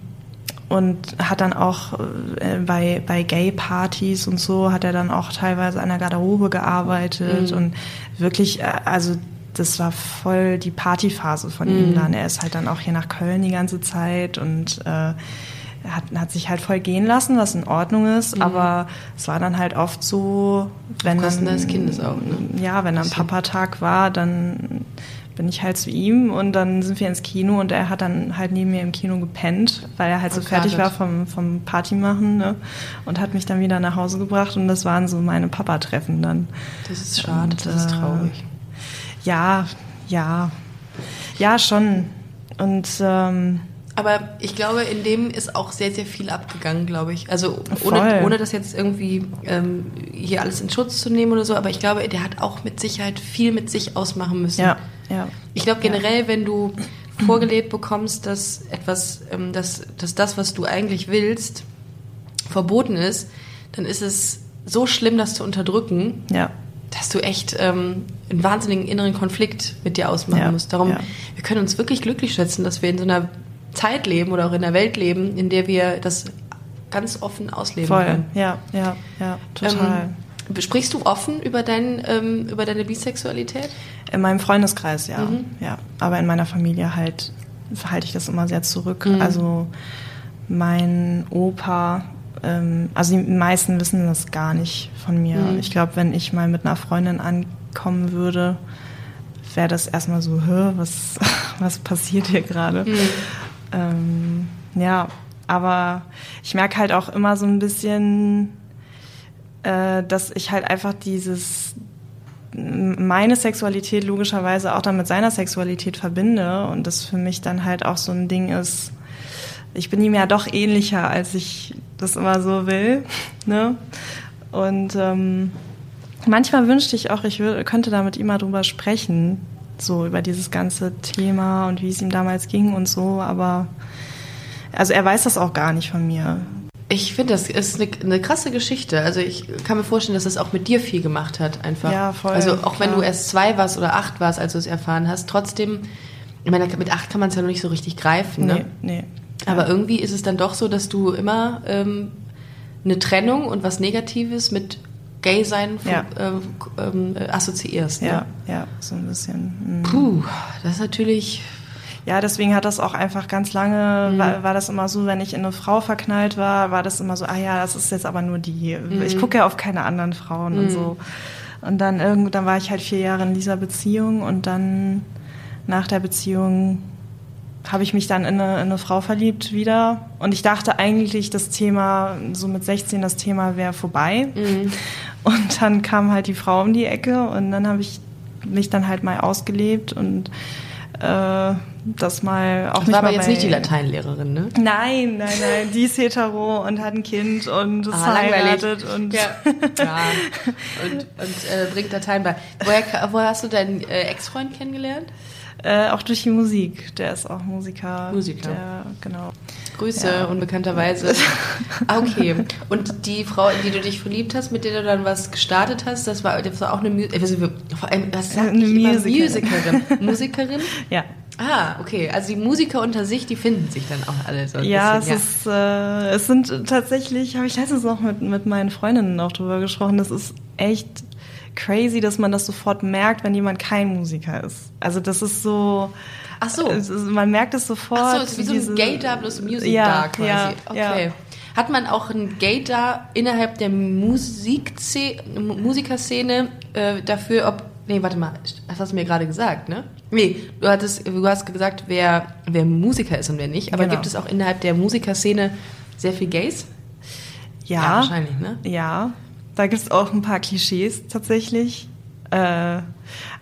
und hat dann auch äh, bei, bei Gay-Partys und so hat er dann auch teilweise an der Garderobe gearbeitet und wirklich, äh, also das war voll die Partyphase von ihm dann. Er ist halt dann auch hier nach Köln die ganze Zeit und äh, hat, hat sich halt voll gehen lassen, was in Ordnung ist, aber es war dann halt oft so, wenn Kosten dann, des Kindes auch, ne? ja, wenn dann Papatag war, dann bin ich halt zu ihm und dann sind wir ins Kino und er hat dann halt neben mir im Kino gepennt, weil er halt so fertig war vom, vom Party machen ne? und hat mich dann wieder nach Hause gebracht und das waren so meine Papa-Treffen dann. Das ist schade, Und, das ist äh, traurig. Ja, ja, ja schon. Und ähm, Aber ich glaube, in dem ist auch sehr, sehr viel abgegangen, glaube ich. Also Voll. ohne, ohne das jetzt irgendwie ähm, hier alles in Schutz zu nehmen oder so, aber ich glaube, der hat auch mit Sicherheit viel mit sich ausmachen müssen. ja, ja. Ich glaube generell, wenn du vorgelebt bekommst, dass etwas, ähm, dass, dass das, was du eigentlich willst, verboten ist, dann ist es so schlimm, das zu unterdrücken, Ja, dass du echt ähm, einen wahnsinnigen inneren Konflikt mit dir ausmachen Ja, musst. Darum, ja. wir können uns wirklich glücklich schätzen, dass wir in so einer Zeit leben oder auch in einer Welt leben, in der wir das ganz offen ausleben voll. können. Ja, ja, ja, total. Ähm, sprichst du offen über, dein, ähm, über deine Bisexualität? In meinem Freundeskreis, ja. Mhm. ja. Aber in meiner Familie halt halte ich das immer sehr zurück. Mhm. Also mein Opa, ähm, also die meisten wissen das gar nicht von mir. Mhm. Ich glaube, wenn ich mal mit einer Freundin ankommen würde, wäre das erstmal so, was, was passiert hier gerade? Ähm, ja, aber ich merke halt auch immer so ein bisschen, äh, dass ich halt einfach dieses meine Sexualität logischerweise auch dann mit seiner Sexualität verbinde und das für mich dann halt auch so ein Ding ist, ich bin ihm ja doch ähnlicher, als ich das immer so will. Ne? Und ähm, manchmal wünschte ich auch, ich könnte da mit ihm mal drüber sprechen, so über dieses ganze Thema und wie es ihm damals ging und so, aber also er weiß das auch gar nicht von mir. Ich finde, das ist eine, eine krasse Geschichte. Also ich kann mir vorstellen, dass das auch mit dir viel gemacht hat, einfach. Ja, voll, Also auch wenn klar. du erst zwei warst oder acht warst, als du es erfahren hast, trotzdem, ich meine, mit acht kann man es ja noch nicht so richtig greifen, ne? Nee, nee. Aber irgendwie ist es dann doch so, dass du immer ähm, eine Trennung und was Negatives mit Gay-Sein Ja. ähm, ähm, äh, assoziierst. Ne? Ja, ja, so ein bisschen. mm. Puh, das ist natürlich. Ja, deswegen hat das auch einfach ganz lange, war, war das immer so, wenn ich in eine Frau verknallt war, war das immer so, ah ja, das ist jetzt aber nur die. Ich gucke ja auf keine anderen Frauen und so. Und dann irgend, dann war ich halt vier Jahre in dieser Beziehung und dann nach der Beziehung habe ich mich dann in eine, in eine Frau verliebt wieder. Und ich dachte eigentlich, das Thema, so mit 16, das Thema wäre vorbei. Und dann kam halt die Frau um die Ecke und dann habe ich mich dann halt mal ausgelebt und äh, das mal auch Das nicht war aber jetzt nicht die Lateinlehrerin, ne? Nein, nein, nein, die ist hetero und hat ein Kind und ist Ah, verheiratet und Ja. ja. Und, und äh, bringt Dateien bei. Woher, woher hast du deinen äh, Ex-Freund kennengelernt? Äh, auch durch die Musik. Der ist auch Musiker. Musiker. Der, genau. Grüße, Ja. unbekannterweise. Ah, okay. Und die Frau, in die du dich verliebt hast, mit der du dann was gestartet hast, das war, das war auch eine Mu was- vor allem, was sagt Eine? Musikerin. Musikerin. Musikerin? Ja. Ah, okay. Also die Musiker unter sich, die finden sich dann auch alle so ein Ja, bisschen. es ist, äh, es sind tatsächlich, habe ich letztens noch mit, mit meinen Freundinnen auch drüber gesprochen, das ist echt crazy, dass man das sofort merkt, wenn jemand kein Musiker ist. Also das ist so, Ach so. man merkt es sofort. Ach so, es ist wie so ein diese- Gay-Dar plus Music Ja, Dar quasi. ja, okay. ja. Hat man auch ein Gay-Dar innerhalb der Musikerszene äh, dafür, ob. Nee, warte mal, das hast du mir gerade gesagt, ne? Nee, du, hattest, du hast gesagt, wer, wer Musiker ist und wer nicht. Aber Genau. gibt es auch innerhalb der Musikerszene sehr viel Gays? Ja, wahrscheinlich, ne? Ja, da gibt es auch ein paar Klischees tatsächlich. Äh,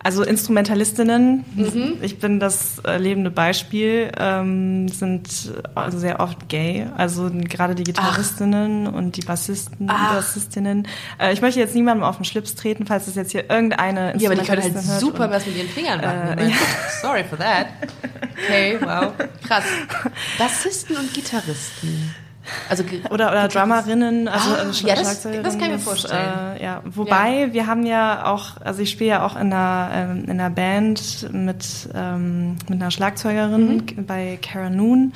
also Instrumentalistinnen, Mhm. ich bin das äh, lebende Beispiel, ähm, sind äh, sehr oft gay. Also gerade die Gitarristinnen und die Bassisten, Ach. Bassistinnen. Äh, ich möchte jetzt niemandem auf den Schlips treten, falls es jetzt hier irgendeine Ja, aber die können halt Instrumentalistin super und- was mit ihren Fingern machen. Äh, ja. Sorry for that. Okay, wow. Krass. Bassisten und Gitarristen. Also Oder, oder Drummerinnen, also, Ah, also ja, das- Schlagzeugerinnen, das kann ich mir vorstellen. Äh, ja. Wobei, wir haben ja auch, also ich spiele ja auch in einer, ähm, in einer Band mit, ähm, mit einer Schlagzeugerin Mhm. bei Cara Noon.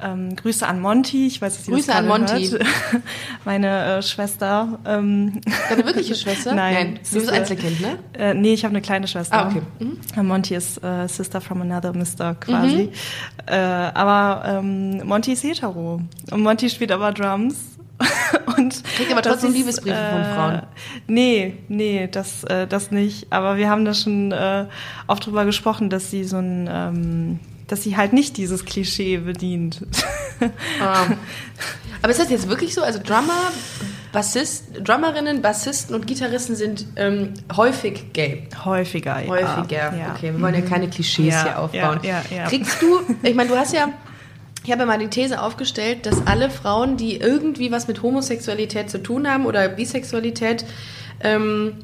Ähm, Grüße an Monty, ich weiß, dass sie Grüße das an Monty. Hört. Meine äh, Schwester. Ähm, Deine wirkliche Schwester? Nein, Du bist Sister. Einzelkind, ne? äh, nee, ich habe eine kleine Schwester. Ah, okay. Mhm. Äh, Monty ist äh, Sister from another Mister quasi. Äh, aber ähm, Monty ist hetero. Und Monty spielt aber Drums. Und Kriegt aber trotzdem ist, Liebesbriefe von Frauen. Nee, nee, das, äh, das nicht. Aber wir haben da schon äh, oft drüber gesprochen, dass sie so ein, ähm, dass sie halt nicht dieses Klischee bedient. Ah. Aber ist das jetzt wirklich so? Also Drummer, Bassist, Drummerinnen, Bassisten und Gitarristen sind ähm, häufig gay. Häufiger, ja. Häufiger. Ja. Okay, wir wollen ja keine Klischees Ja, hier aufbauen. ja, ja, ja. Kriegst du, ich meine, du hast ja, ich habe ja mal die These aufgestellt, dass alle Frauen, die irgendwie was mit Homosexualität zu tun haben oder Bisexualität, ähm,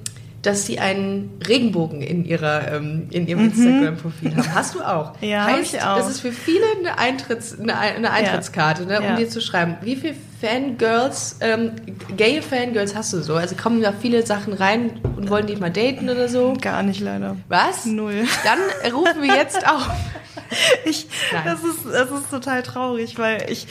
dass sie einen Regenbogen in ihrer ähm, in ihrem Instagram-Profil haben. Hast du auch? Mhm. Ja, heißt, ich auch. das ist für viele eine, Eintritts, eine, eine Eintrittskarte, ne, um Ja. dir zu schreiben. Wie viele Fangirls, ähm, gay Fangirls hast du so? Also kommen da viele Sachen rein und wollen dich mal daten oder so? Gar nicht leider. Was? Null. Dann rufen wir jetzt auf. Ich, Nein. das, ist, das ist total traurig, weil ich,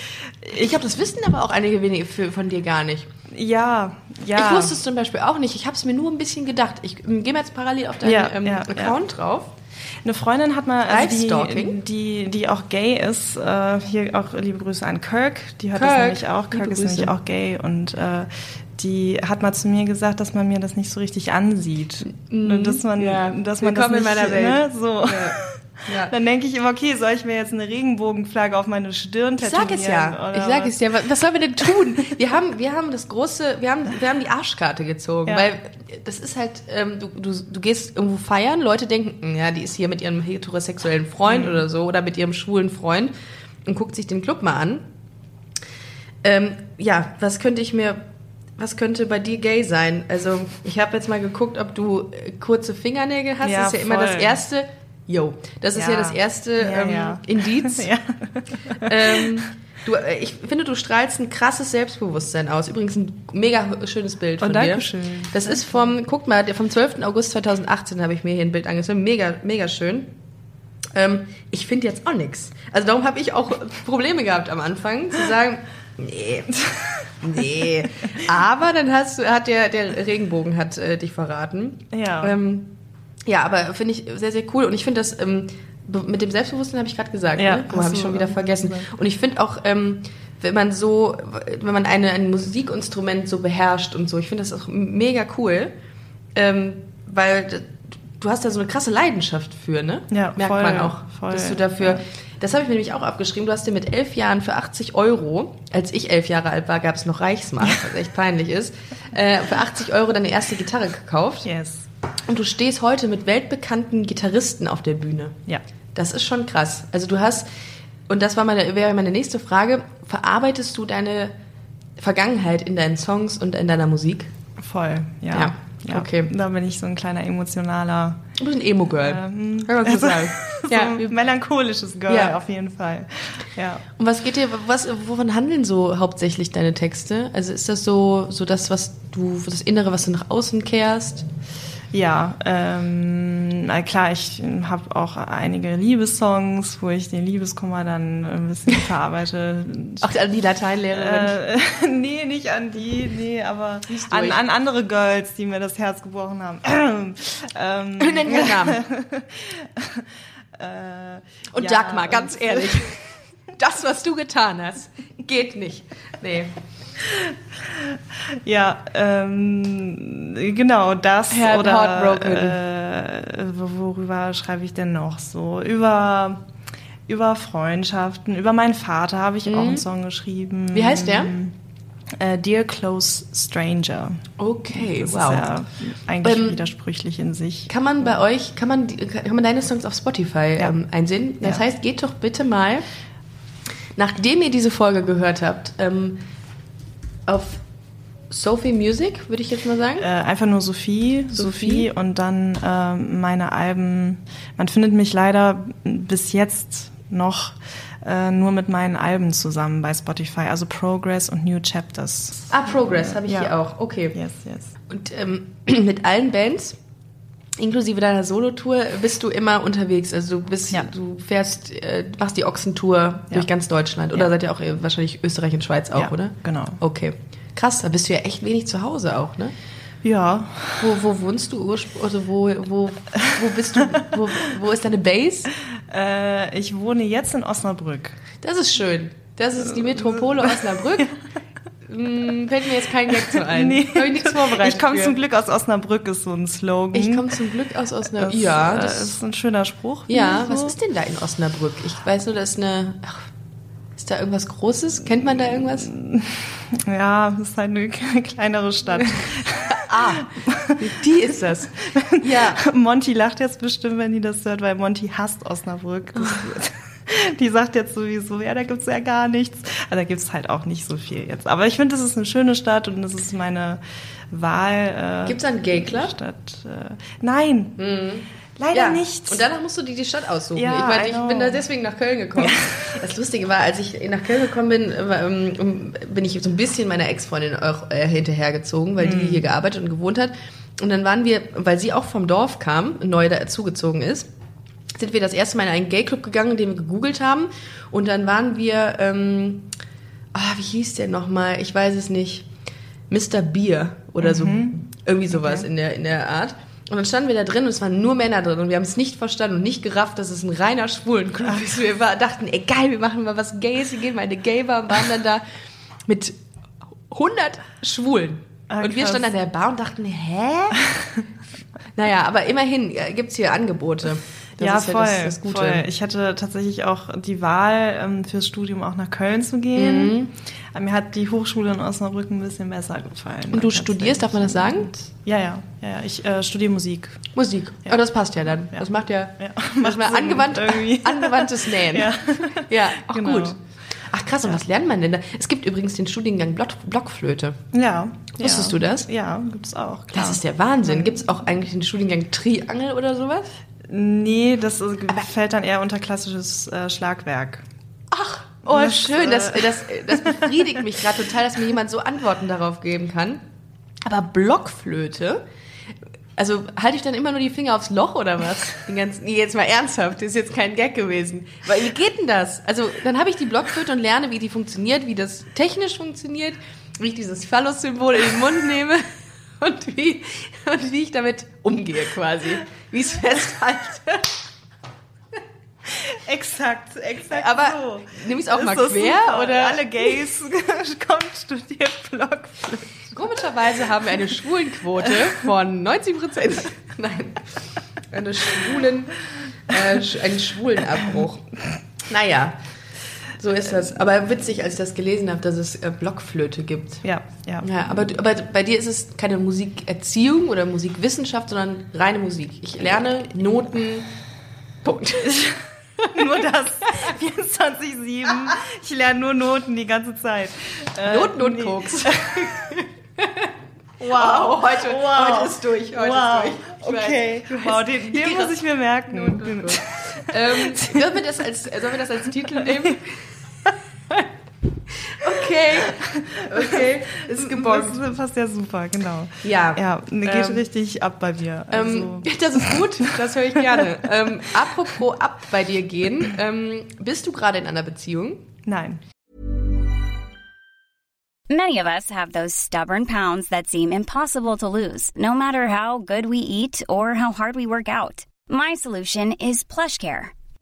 Ich glaube, das wissen aber auch einige wenige für- von dir gar nicht. Ja, ja. Ich wusste es zum Beispiel auch nicht. Ich habe es mir nur ein bisschen gedacht. Ich ähm, gehe mal jetzt parallel auf deinen Ja, ähm, ja, Account drauf. Eine Freundin hat mal, also die, die, die auch gay ist, äh, hier auch liebe Grüße an Kirk, die das Kirk, nämlich auch. Kirk ist nämlich auch gay und äh, die hat mal zu mir gesagt, dass man mir das nicht so richtig ansieht. Und dass man, Mhm. Ja. dass man das nicht, in meiner Welt. Ne, so. Ja. Dann denke ich immer, okay, soll ich mir jetzt eine Regenbogenflagge auf meine Stirn Ich tätowieren? sag es ja. oder Ich sag es ja. Was sollen wir denn tun? Wir haben, wir haben das große, wir haben, wir haben die Arschkarte gezogen, Ja. weil das ist halt, ähm, du, du, du gehst irgendwo feiern, Leute denken, ja, die ist hier mit ihrem heterosexuellen Freund Mhm. oder so oder mit ihrem schwulen Freund und guckt sich den Club mal an. Ähm, ja, was könnte ich mir, was könnte bei dir gay sein? Also ich habe jetzt mal geguckt, ob du äh, kurze Fingernägel hast. Ja, das ist ja immer das voll. erste. Yo, das ist ja, Ja. das erste Ja, ähm, ja. Indiz. Ja. ähm, du, äh, ich finde, du strahlst ein krasses Selbstbewusstsein aus. Übrigens ein mega schönes Bild Oh, von danke dir. schön. Das ist vom, guck mal, vom 12. August 2018 habe ich mir hier ein Bild angesehen. Mega, mega schön. Ähm, ich finde jetzt auch nichts. Also darum habe ich auch Probleme gehabt am Anfang, zu sagen, nee, nee. Aber dann hast du, hat der, der Regenbogen hat äh, dich verraten. Ja. Ähm, ja, aber finde ich sehr, sehr cool. Und ich finde das ähm, mit dem Selbstbewusstsein habe ich gerade gesagt. Ja, ne? Habe ich schon wieder vergessen. Und ich finde auch, ähm, wenn man so, wenn man eine, ein Musikinstrument so beherrscht und so, ich finde das auch mega cool, ähm, weil du hast da so eine krasse Leidenschaft für, ne? Ja, Merkt voll, man auch, voll, dass du dafür, ja. das habe ich mir nämlich auch abgeschrieben, du hast dir mit elf Jahren für 80 Euro, als ich elf Jahre alt war, gab es noch Reichsmark, was echt peinlich ist, äh, für 80 Euro deine erste Gitarre gekauft. Yes. Und du stehst heute mit weltbekannten Gitarristen auf der Bühne. Ja. Das ist schon krass. Also du hast, und das war meine, wäre meine nächste Frage, verarbeitest du deine Vergangenheit in deinen Songs und in deiner Musik? Voll, ja. Ja. Ja, Okay. Da bin ich so ein kleiner emotionaler, Du bist ein Emo-Girl. ähm, also. Ja. so ein melancholisches Girl Ja. auf jeden Fall. Ja. Und was geht dir, was, wovon handeln so hauptsächlich deine Texte? Also ist das so, so das, was du, das Innere, was du nach außen kehrst? Ja, ähm, na klar, ich habe auch einige Liebessongs, wo ich den Liebeskummer dann ein bisschen verarbeite. Auch an die Lateinlehrerin. Äh, nee, nicht an die, nee, aber an, an andere Girls, die mir das Herz gebrochen haben. ähm, Nenn mir Namen. äh, Und ja, Dagmar, ganz und- ehrlich. Das, was du getan hast, geht nicht. Nee. Ja, ähm, genau, das Heart- oder heartbroken. äh, worüber schreibe ich denn noch so? Über über Freundschaften, über meinen Vater habe ich auch einen Song geschrieben. Mhm. Wie heißt der? Äh, Dear Close Stranger. Okay, Das wow. ist ja eigentlich Ähm, widersprüchlich in sich. Kann man bei euch, kann man, kann man deine Songs auf Spotify Ja. ähm, einsehen? Das Ja. heißt, geht doch bitte mal, nachdem ihr diese Folge gehört habt, ähm, auf Sophie Music, würde ich jetzt mal sagen. Äh, einfach nur Sophie, Sophie. Sophie, und dann ähm, meine Alben. Man findet mich leider bis jetzt noch äh, nur mit meinen Alben zusammen bei Spotify, also Progress und New Chapters. Ah, Progress habe ich Ja. hier auch. Okay. Yes, yes. Und ähm, mit allen Bands, inklusive deiner Solotour, bist du immer unterwegs. Also du bist, Ja. du fährst, äh, machst die Ochsentour durch ganz Deutschland. Oder Ja. seid ihr auch äh, wahrscheinlich Österreich und Schweiz auch, Ja, oder? genau. Okay. Krass, da bist du ja echt wenig zu Hause auch, ne? Ja, Wo, wo wohnst du ursprünglich? Also wo, wo, wo bist du? Wo, wo ist deine Base? äh, ich wohne jetzt in Osnabrück. Das ist schön. Das ist die Metropole Osnabrück. Hm, fällt mir jetzt kein Gag zu ein. Habe ich nichts vorbereitet. Ich komme zum Glück aus Osnabrück, ist so ein Slogan. Ich komme zum Glück aus Osnabrück. das, ja, das ist ein schöner Spruch. Ja, ich was so. ist denn da in Osnabrück? Ich weiß nur, da ist eine. Ach, ist da irgendwas Großes? Kennt man da irgendwas? Ja, das ist halt eine kleinere Stadt. Ah, die ist das. Ja. Monty lacht jetzt bestimmt, wenn die das hört, weil Monty hasst Osnabrück. Die sagt jetzt sowieso, ja, da gibt's ja gar nichts. Aber da gibt's halt auch nicht so viel jetzt. Aber ich finde, das ist eine schöne Stadt und das ist meine Wahl. Äh, Gibt's da einen Gay Club? Stadt, äh, nein, leider Ja. nicht. Und danach musst du dir die Stadt aussuchen. Ja, ich meine, ich bin da deswegen nach Köln gekommen. Das Lustige war, als ich nach Köln gekommen bin, war, ähm, bin ich so ein bisschen meiner Ex-Freundin auch äh, hinterhergezogen, weil Mhm. die hier gearbeitet und gewohnt hat. Und dann waren wir, weil sie auch vom Dorf kam, neu dazugezogen ist, sind wir das erste Mal in einen Gay-Club gegangen, den wir gegoogelt haben. Und dann waren wir, ähm, ah, wie hieß der nochmal? Ich weiß es nicht. Mr. Beer oder so. Irgendwie sowas Okay. in, der, in der Art. Und dann standen wir da drin und es waren nur Männer drin und wir haben es nicht verstanden und nicht gerafft, dass es ein reiner Schwulenclub ist. Wir war, dachten, ey geil, wir machen mal was Gays, wir gehen mal in eine Gay-Bar und waren dann da mit 100 Schwulen. Ah, und wir standen an der Bar und dachten, hä? naja, aber immerhin äh, gibt's hier Angebote. Das ja, ist voll, das, das Gute. voll. Ich hatte tatsächlich auch die Wahl, ähm, fürs Studium auch nach Köln zu gehen. Mhm. Aber mir hat die Hochschule in Osnabrück ein bisschen besser gefallen. Und du studierst, darf man das sagen? Ja, ja, ja, ja. Ich äh, studiere Musik. Musik. Ja. Aber das passt ja dann. Ja. Das macht ja, Ja. macht mal angewandt, irgendwie. angewandtes Nähen. Ja. ja ach Genau. gut. Ach krass, und was lernt man denn da? Es gibt übrigens den Studiengang Block, Blockflöte. Ja. Wusstest ja. du das? Ja, gibt's auch. Klar. Das ist der Wahnsinn. Gibt es auch eigentlich den Studiengang Triangel oder sowas? Nee, das ist, fällt dann eher unter klassisches äh, Schlagwerk. Ach, oh Das, schön. Das, äh, das, das befriedigt mich gerade total, dass mir jemand so Antworten darauf geben kann. Aber Blockflöte, also halte ich dann immer nur die Finger aufs Loch oder was? Den ganzen, nee, jetzt mal ernsthaft, das ist jetzt kein Gag gewesen. Weil wie geht denn das? Also dann habe ich die Blockflöte und lerne, wie die funktioniert, wie das technisch funktioniert, wie ich dieses Phallus-Symbol in den Mund nehme und wie, und wie ich damit umgehe quasi. Wie ich es festhalte. Exakt, exakt Aber so. nimm ich's auch Ist mal so quer, super. oder? Alle Gays kommt studiert Blockflöte. Komischerweise haben wir eine Schwulenquote von 90 Prozent. Nein, eine schwulen, äh, einen schwulen Abbruch. Naja, so ist das. Aber witzig, als ich das gelesen habe, dass es äh, Blockflöte gibt. Ja, ja. Ja, aber, aber bei dir ist es keine Musikerziehung oder Musikwissenschaft, sondern reine Musik. Ich lerne Noten. Punkt. Nur das. 24-7. Ich lerne nur Noten die ganze Zeit. Äh, Noten und nee. Koks. Wow, oh, heute, wow. heute ist durch. Heute wow. ist durch. okay, wow, den, den muss ich mir merken. Nun, nun, nun. ähm, sollen, wir das als, sollen wir das als Titel nehmen? Okay, okay, ist gebongt. Das passt ja super, genau. Ja. Ja, geht ähm, richtig ab bei mir. Ähm, also. das ist gut, das höre ich gerne. ähm, apropos ab bei dir gehen, ähm, bist du gerade in einer Beziehung? Nein. Many of us have those stubborn pounds that seem impossible to lose, no matter how good we eat or how hard we work out. My solution is PlushCare.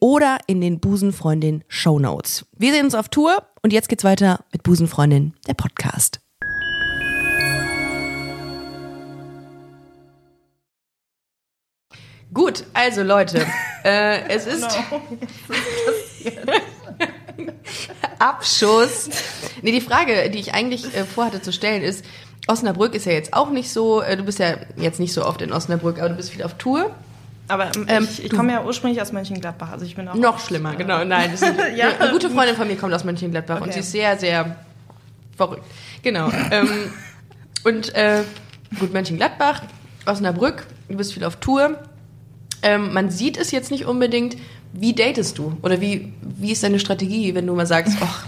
oder in den Busenfreundin Show Notes. Wir sehen uns auf Tour und jetzt geht's weiter mit Busenfreundin, der Podcast. Gut, also Leute, äh, es ist no. Abschuss. Nee, die Frage, die ich eigentlich äh, vorhatte zu stellen, ist, Osnabrück ist ja jetzt auch nicht so, äh, du bist ja jetzt nicht so oft in Osnabrück, aber du bist viel auf Tour. Aber ähm, ähm, ich, ich komme ja ursprünglich aus Mönchengladbach, also ich bin auch noch schlimmer, genau. Nein, ist ja. eine gute Freundin von mir kommt aus Mönchengladbach okay. und sie ist sehr, sehr verrückt. Genau. ähm, und äh, gut, Mönchengladbach, Osnabrück, du bist viel auf Tour. Ähm, man sieht es jetzt nicht unbedingt. Wie datest du? Oder wie, wie ist deine Strategie, wenn du mal sagst, ach,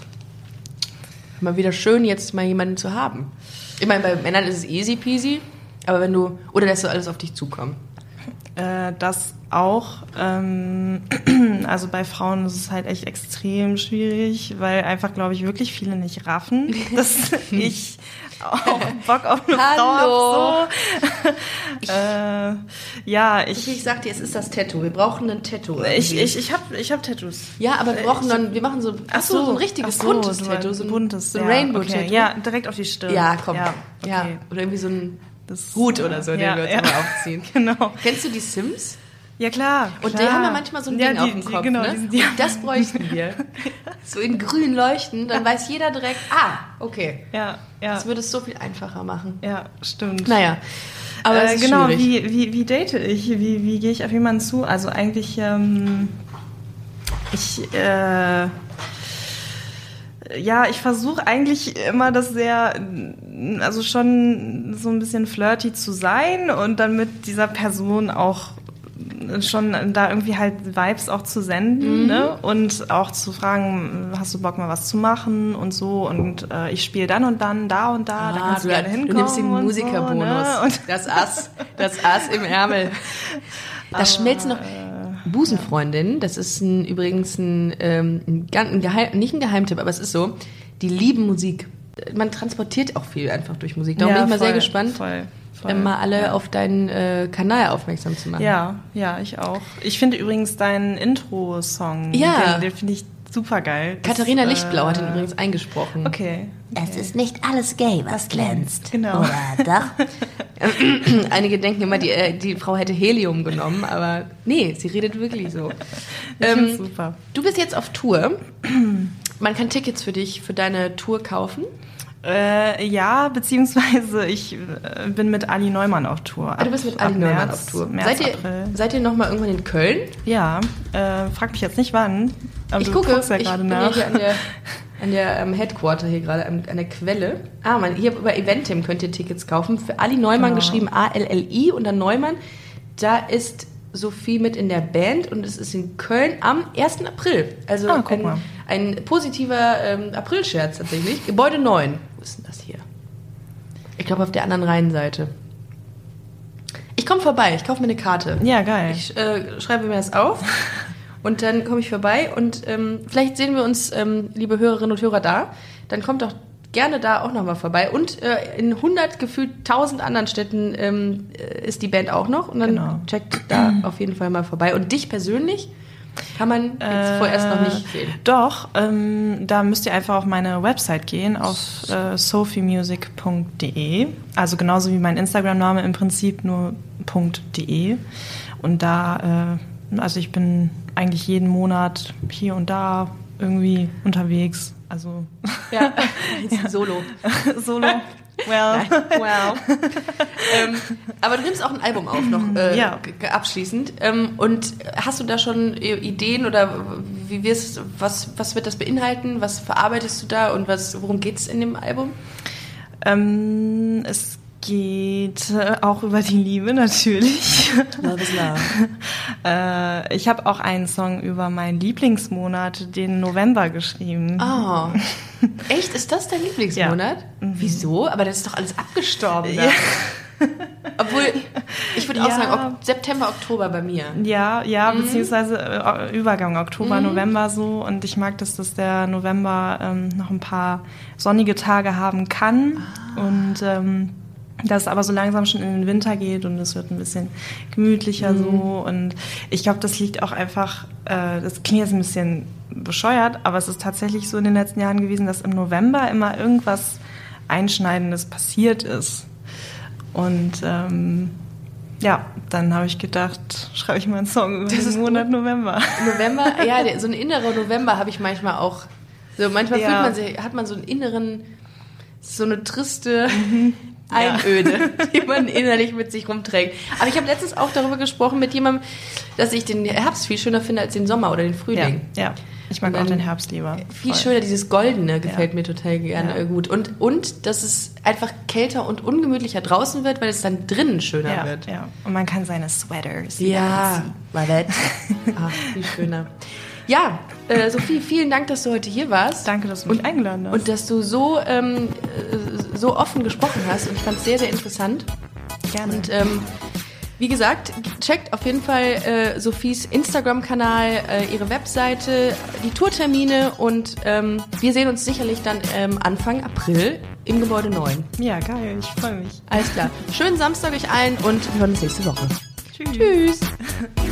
mal wieder schön, jetzt mal jemanden zu haben? Ich meine, bei Männern ist es easy peasy, aber wenn du, oder lässt du alles auf dich zukommen? Äh, das auch. Ähm, also bei Frauen ist es halt echt extrem schwierig, weil einfach, glaube ich, wirklich viele nicht raffen, dass ich auch Bock auf eine Hallo. Frau habe. So. äh, ja, ich. Ich sag dir, es ist das Tattoo. Wir brauchen ein Tattoo. Ich, ich, ich habe ich hab Tattoos. Ja, aber wir brauchen dann, wir machen so, ach so, so ein richtiges so, buntes so Tattoo. So ein buntes, so ein Rainbow-Tattoo. Okay. Ja, direkt auf die Stirn. Ja, komm. Ja, okay. ja. Oder irgendwie so ein das, Hut oder so, ja, den wir uns ja. immer aufziehen. genau. Kennst du die Sims? Ja, klar. Und klar. die haben ja manchmal so ein ja, Ding die, auf dem Kopf. Die, genau, ne? Und das bräuchten wir. so in grün leuchten, dann weiß jeder direkt, ah, okay. Ja, ja. Das würde es so viel einfacher machen. Ja, stimmt. Naja. Aber äh, genau, wie, wie, wie date ich? Wie, wie gehe ich auf jemanden zu? Also eigentlich, ähm, ich, äh, ja, ich versuche eigentlich immer das sehr, also schon so ein bisschen flirty zu sein und dann mit dieser Person auch schon da irgendwie halt Vibes auch zu senden mhm. ne? und auch zu fragen, hast du Bock mal was zu machen und so und äh, ich spiele dann und dann da und da, ah, da kannst du, gerne hinkommen. Du nimmst den Musikerbonus, so, ne? das Ass, das Ass im Ärmel. Das schmelzt noch. Busenfreundin, das ist ein, übrigens ein, ähm, ein, Geheim, nicht ein Geheimtipp, aber es ist so, die lieben Musik. Man transportiert auch viel einfach durch Musik. Darum bin ich mal voll, sehr gespannt. Voll. Voll. mal alle ja. auf deinen äh, Kanal aufmerksam zu machen. Ja, ja, ich auch. Ich finde übrigens deinen Intro-Song, ja. den, den finde ich super geil. Katharina Lichtblau äh, hat ihn übrigens eingesprochen. Okay. okay. Es ist nicht alles gay, was glänzt. Genau. Oder doch? Einige denken immer, die, äh, die Frau hätte Helium genommen, aber nee, sie redet wirklich so. Ähm, super. Du bist jetzt auf Tour. Man kann Tickets für dich, für deine Tour kaufen. Äh, ja, beziehungsweise ich äh, bin mit Ali Neumann auf Tour. Ah, du bist mit Ali Neumann März, auf Tour. März, seid, ihr, April. seid ihr noch mal irgendwann in Köln? Ja, äh, frag mich jetzt nicht wann. Aber ich gucke ja ich bin nach. hier an der, an der um, Headquarter hier gerade, an, an, der Quelle. Ah, man, hier über Eventim könnt ihr Tickets kaufen. Für Ali Neumann genau. geschrieben A-L-L-I und dann Neumann. Da ist Sophie mit in der Band und es ist in Köln am 1. April. Also Ah, guck ein, mal. ein positiver ähm, Aprilscherz tatsächlich. Gebäude 9. Wo ist denn das hier? Ich glaube auf der anderen Rheinseite. Ich komme vorbei, ich kaufe mir eine Karte. Ja, geil. Ich äh, schreibe mir das auf und dann komme ich vorbei und ähm, vielleicht sehen wir uns, ähm, liebe Hörerinnen und Hörer, da. Dann kommt doch gerne da auch nochmal vorbei. Und äh, in 100, gefühlt 1000 anderen Städten ähm, äh, ist die Band auch noch und dann Genau. checkt da auf jeden Fall mal vorbei. Und dich persönlich kann man jetzt vorerst noch nicht sehen. Doch, ähm, da müsst ihr einfach auf meine Website gehen, auf äh, sophiemusic.de. Also genauso wie mein Instagram-Name im Prinzip, nur .de. Und da, äh, also ich bin eigentlich jeden Monat hier und da irgendwie unterwegs. Also Ja, jetzt solo. solo. Well. Wow. ähm, aber du nimmst auch ein Album auf noch äh, Ja. abschließend. Ähm, und hast du da schon Ideen oder wie wirst was was wird das beinhalten? Was verarbeitest du da und was worum geht's in dem Album? Ähm, es geht äh, auch über die Liebe natürlich. Love is love. äh, ich habe auch einen Song über meinen Lieblingsmonat, den November, geschrieben. Oh. Echt? Ist das dein Lieblingsmonat? Wieso? Aber das ist doch alles abgestorben. Ja. Obwohl, ich würde auch Ja. sagen, September, Oktober bei mir. Ja, ja, Mhm. beziehungsweise äh, Übergang Oktober, November so. Und ich mag das, dass der November ähm, noch ein paar sonnige Tage haben kann. Ah. Und ähm, dass es aber so langsam schon in den Winter geht und es wird ein bisschen gemütlicher Mhm. so. Und ich glaube, das liegt auch einfach, äh, das klingt jetzt ein bisschen bescheuert, aber es ist tatsächlich so in den letzten Jahren gewesen, dass im November immer irgendwas Einschneidendes passiert ist. Und ähm, ja, dann habe ich gedacht, schreibe ich mal einen Song über Das ist den Monat November. November, ja, so ein innerer November habe ich manchmal auch. So manchmal Ja. fühlt man sich, hat man so einen inneren, so eine triste Einöde, die man innerlich mit sich rumträgt. Aber ich habe letztens auch darüber gesprochen mit jemandem, dass ich den Herbst viel schöner finde als den Sommer oder den Frühling. ja. Ich mag auch den Herbst lieber. Viel Voll. schöner, dieses Goldene gefällt Ja. mir total gerne Ja. gut. Und, und dass es einfach kälter und ungemütlicher draußen wird, weil es dann drinnen schöner Ja, wird. ja. Und man kann seine Sweaters. Ja, nett. Ach, viel schöner. Ja, äh, Sophie, vielen Dank, dass du heute hier warst. Danke, dass du mich eingeladen hast. Und dass du so, ähm, äh, so offen gesprochen hast. Und ich fand es sehr, sehr interessant. Gerne. Und ähm, wie gesagt, checkt auf jeden Fall äh, Sophies Instagram-Kanal, äh, ihre Webseite, die Tourtermine und ähm, wir sehen uns sicherlich dann ähm, Anfang April im Gebäude 9. ja, geil. Ich freue mich. Alles klar. Schönen Samstag euch allen und wir hören uns nächste Woche. Tschüss. Tschüss.